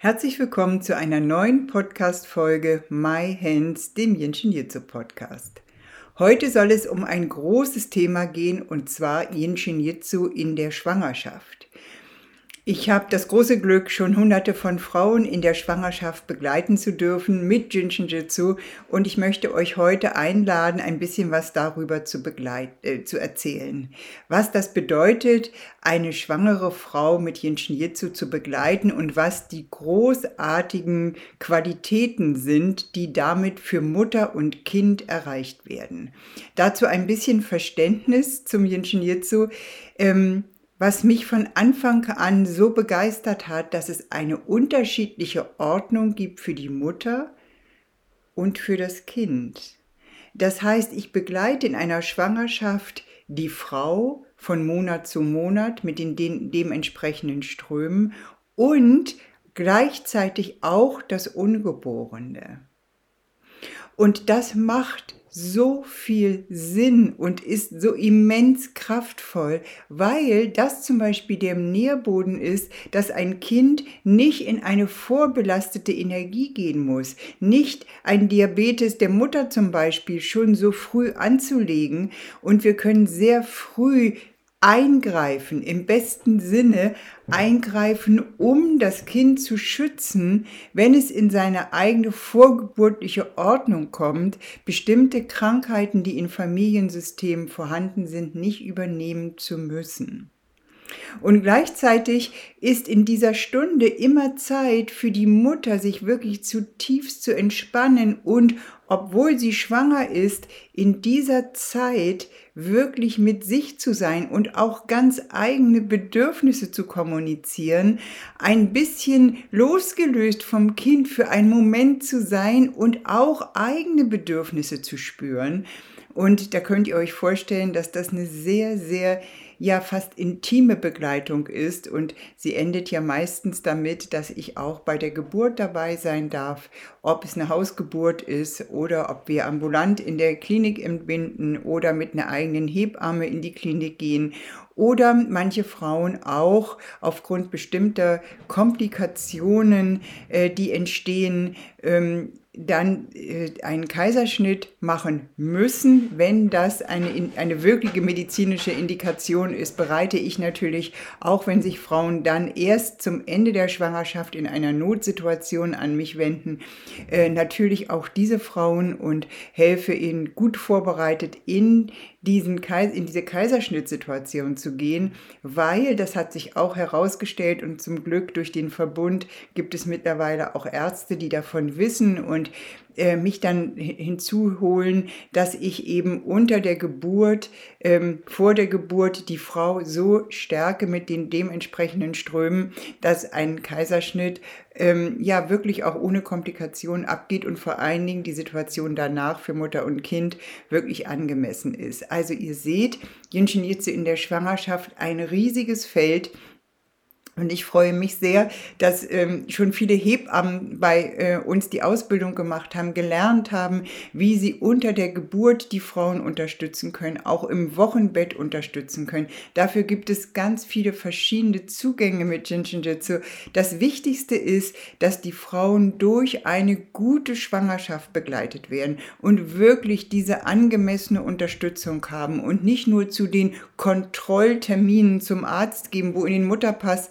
Herzlich willkommen zu einer neuen Podcast-Folge My Hands, dem Jitsu Podcast. Heute soll es um ein großes Thema gehen und zwar Jitsu in der Schwangerschaft. Ich habe das große Glück, schon hunderte von Frauen in der Schwangerschaft begleiten zu dürfen mit Jinshinjutsu und ich möchte euch heute einladen, ein bisschen was darüber zu, äh, zu erzählen. Was das bedeutet, eine schwangere Frau mit Jinshinjutsu zu begleiten und was die großartigen Qualitäten sind, die damit für Mutter und Kind erreicht werden. Dazu ein bisschen Verständnis zum Jinshinjutsu. Ähm, was mich von Anfang an so begeistert hat, dass es eine unterschiedliche Ordnung gibt für die Mutter und für das Kind. Das heißt, ich begleite in einer Schwangerschaft die Frau von Monat zu Monat mit den dementsprechenden Strömen und gleichzeitig auch das Ungeborene. Und das macht so viel Sinn und ist so immens kraftvoll, weil das zum Beispiel der Nährboden ist, dass ein Kind nicht in eine vorbelastete Energie gehen muss, nicht ein Diabetes der Mutter zum Beispiel schon so früh anzulegen. Und wir können sehr früh eingreifen, im besten Sinne eingreifen, um das Kind zu schützen, wenn es in seine eigene vorgeburtliche Ordnung kommt, bestimmte Krankheiten, die in Familiensystemen vorhanden sind, nicht übernehmen zu müssen. Und gleichzeitig ist in dieser Stunde immer Zeit für die Mutter, sich wirklich zutiefst zu entspannen und, obwohl sie schwanger ist, in dieser Zeit wirklich mit sich zu sein und auch ganz eigene Bedürfnisse zu kommunizieren, ein bisschen losgelöst vom Kind für einen Moment zu sein und auch eigene Bedürfnisse zu spüren. Und da könnt ihr euch vorstellen, dass das eine sehr, sehr ja fast intime Begleitung ist. Und sie endet ja meistens damit, dass ich auch bei der Geburt dabei sein darf, ob es eine Hausgeburt ist oder ob wir ambulant in der Klinik entbinden oder mit einer eigenen Hebamme in die Klinik gehen. Oder manche Frauen auch aufgrund bestimmter Komplikationen, äh, die entstehen, ähm, dann äh, einen Kaiserschnitt machen müssen. Wenn das eine, eine wirkliche medizinische Indikation ist, bereite ich natürlich, auch wenn sich Frauen dann erst zum Ende der Schwangerschaft in einer Notsituation an mich wenden, äh, natürlich auch diese Frauen und helfe ihnen gut vorbereitet in diesen in diese Kaiserschnittsituation zu gehen, weil das hat sich auch herausgestellt und zum Glück durch den Verbund gibt es mittlerweile auch Ärzte, die davon wissen und äh, mich dann hinzuholen, dass ich eben unter der Geburt, ähm, vor der Geburt die Frau so stärke mit den dementsprechenden Strömen, dass ein Kaiserschnitt ähm, ja wirklich auch ohne Komplikationen abgeht und vor allen Dingen die Situation danach für Mutter und Kind wirklich angemessen ist. Also ihr seht, Jinshin Jitsu in der Schwangerschaft ein riesiges Feld, und ich freue mich sehr, dass ähm, schon viele Hebammen bei äh, uns die Ausbildung gemacht haben, gelernt haben, wie sie unter der Geburt die Frauen unterstützen können, auch im Wochenbett unterstützen können. Dafür gibt es ganz viele verschiedene Zugänge mit Jinshinjutsu. Das Wichtigste ist, dass die Frauen durch eine gute Schwangerschaft begleitet werden und wirklich diese angemessene Unterstützung haben und nicht nur zu den Kontrollterminen zum Arzt geben, wo in den Mutterpass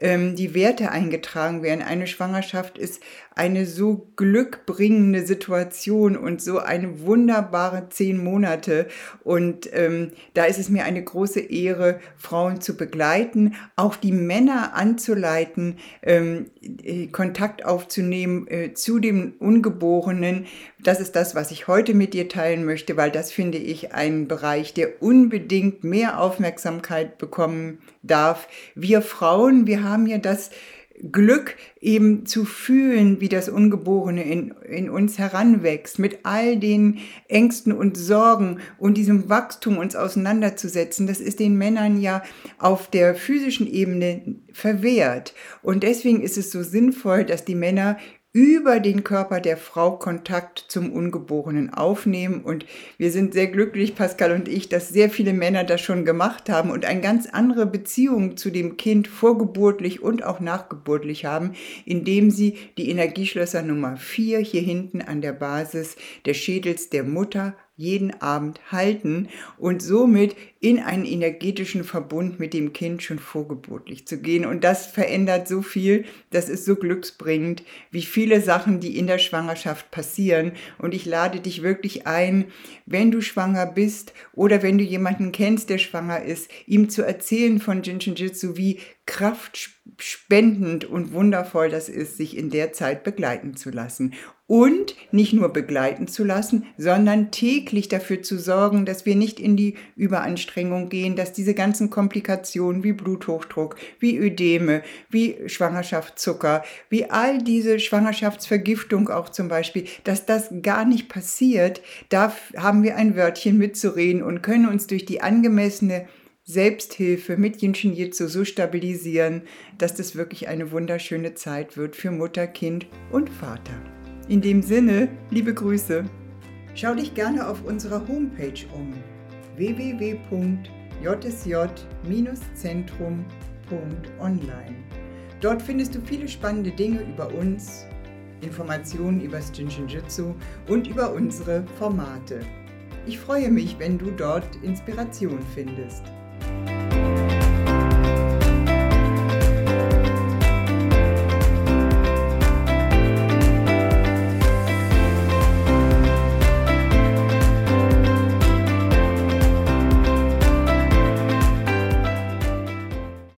ähm, die Werte eingetragen werden. Eine Schwangerschaft ist eine so glückbringende Situation und so eine wunderbare zehn Monate. Und ähm, da ist es mir eine große Ehre, Frauen zu begleiten, auch die Männer anzuleiten, ähm, äh, Kontakt aufzunehmen äh, zu dem Ungeborenen. Das ist das, was ich heute mit dir teilen möchte, weil das finde ich ein Bereich, der unbedingt mehr Aufmerksamkeit bekommen darf. Wir Frauen, wir haben ja das Glück eben zu fühlen, wie das Ungeborene in, in uns heranwächst, mit all den Ängsten und Sorgen und diesem Wachstum uns auseinanderzusetzen, das ist den Männern ja auf der physischen Ebene verwehrt. Und deswegen ist es so sinnvoll, dass die Männer über den Körper der Frau Kontakt zum Ungeborenen aufnehmen. Und wir sind sehr glücklich, Pascal und ich, dass sehr viele Männer das schon gemacht haben und eine ganz andere Beziehung zu dem Kind vorgeburtlich und auch nachgeburtlich haben, indem sie die Energieschlösser Nummer 4 hier hinten an der Basis des Schädels der Mutter jeden Abend halten und somit in einen energetischen Verbund mit dem Kind schon vorgeburtlich zu gehen. Und das verändert so viel, das ist so glücksbringend, wie viele Sachen, die in der Schwangerschaft passieren. Und ich lade dich wirklich ein, wenn du schwanger bist oder wenn du jemanden kennst, der schwanger ist, ihm zu erzählen von Jinshin Jitsu, wie kraftspendend und wundervoll das ist, sich in der Zeit begleiten zu lassen und nicht nur begleiten zu lassen, sondern täglich dafür zu sorgen, dass wir nicht in die Überanstrengung gehen, dass diese ganzen Komplikationen wie Bluthochdruck, wie Ödeme, wie Schwangerschaftszucker, wie all diese Schwangerschaftsvergiftung auch zum Beispiel, dass das gar nicht passiert. Da haben wir ein Wörtchen mitzureden und können uns durch die angemessene Selbsthilfe mit Jinshin Jitsu so stabilisieren, dass das wirklich eine wunderschöne Zeit wird für Mutter, Kind und Vater. In dem Sinne, liebe Grüße. Schau dich gerne auf unserer Homepage um www.jsj-zentrum.online. Dort findest du viele spannende Dinge über uns, Informationen über Jinshinjutsu und über unsere Formate. Ich freue mich, wenn du dort Inspiration findest.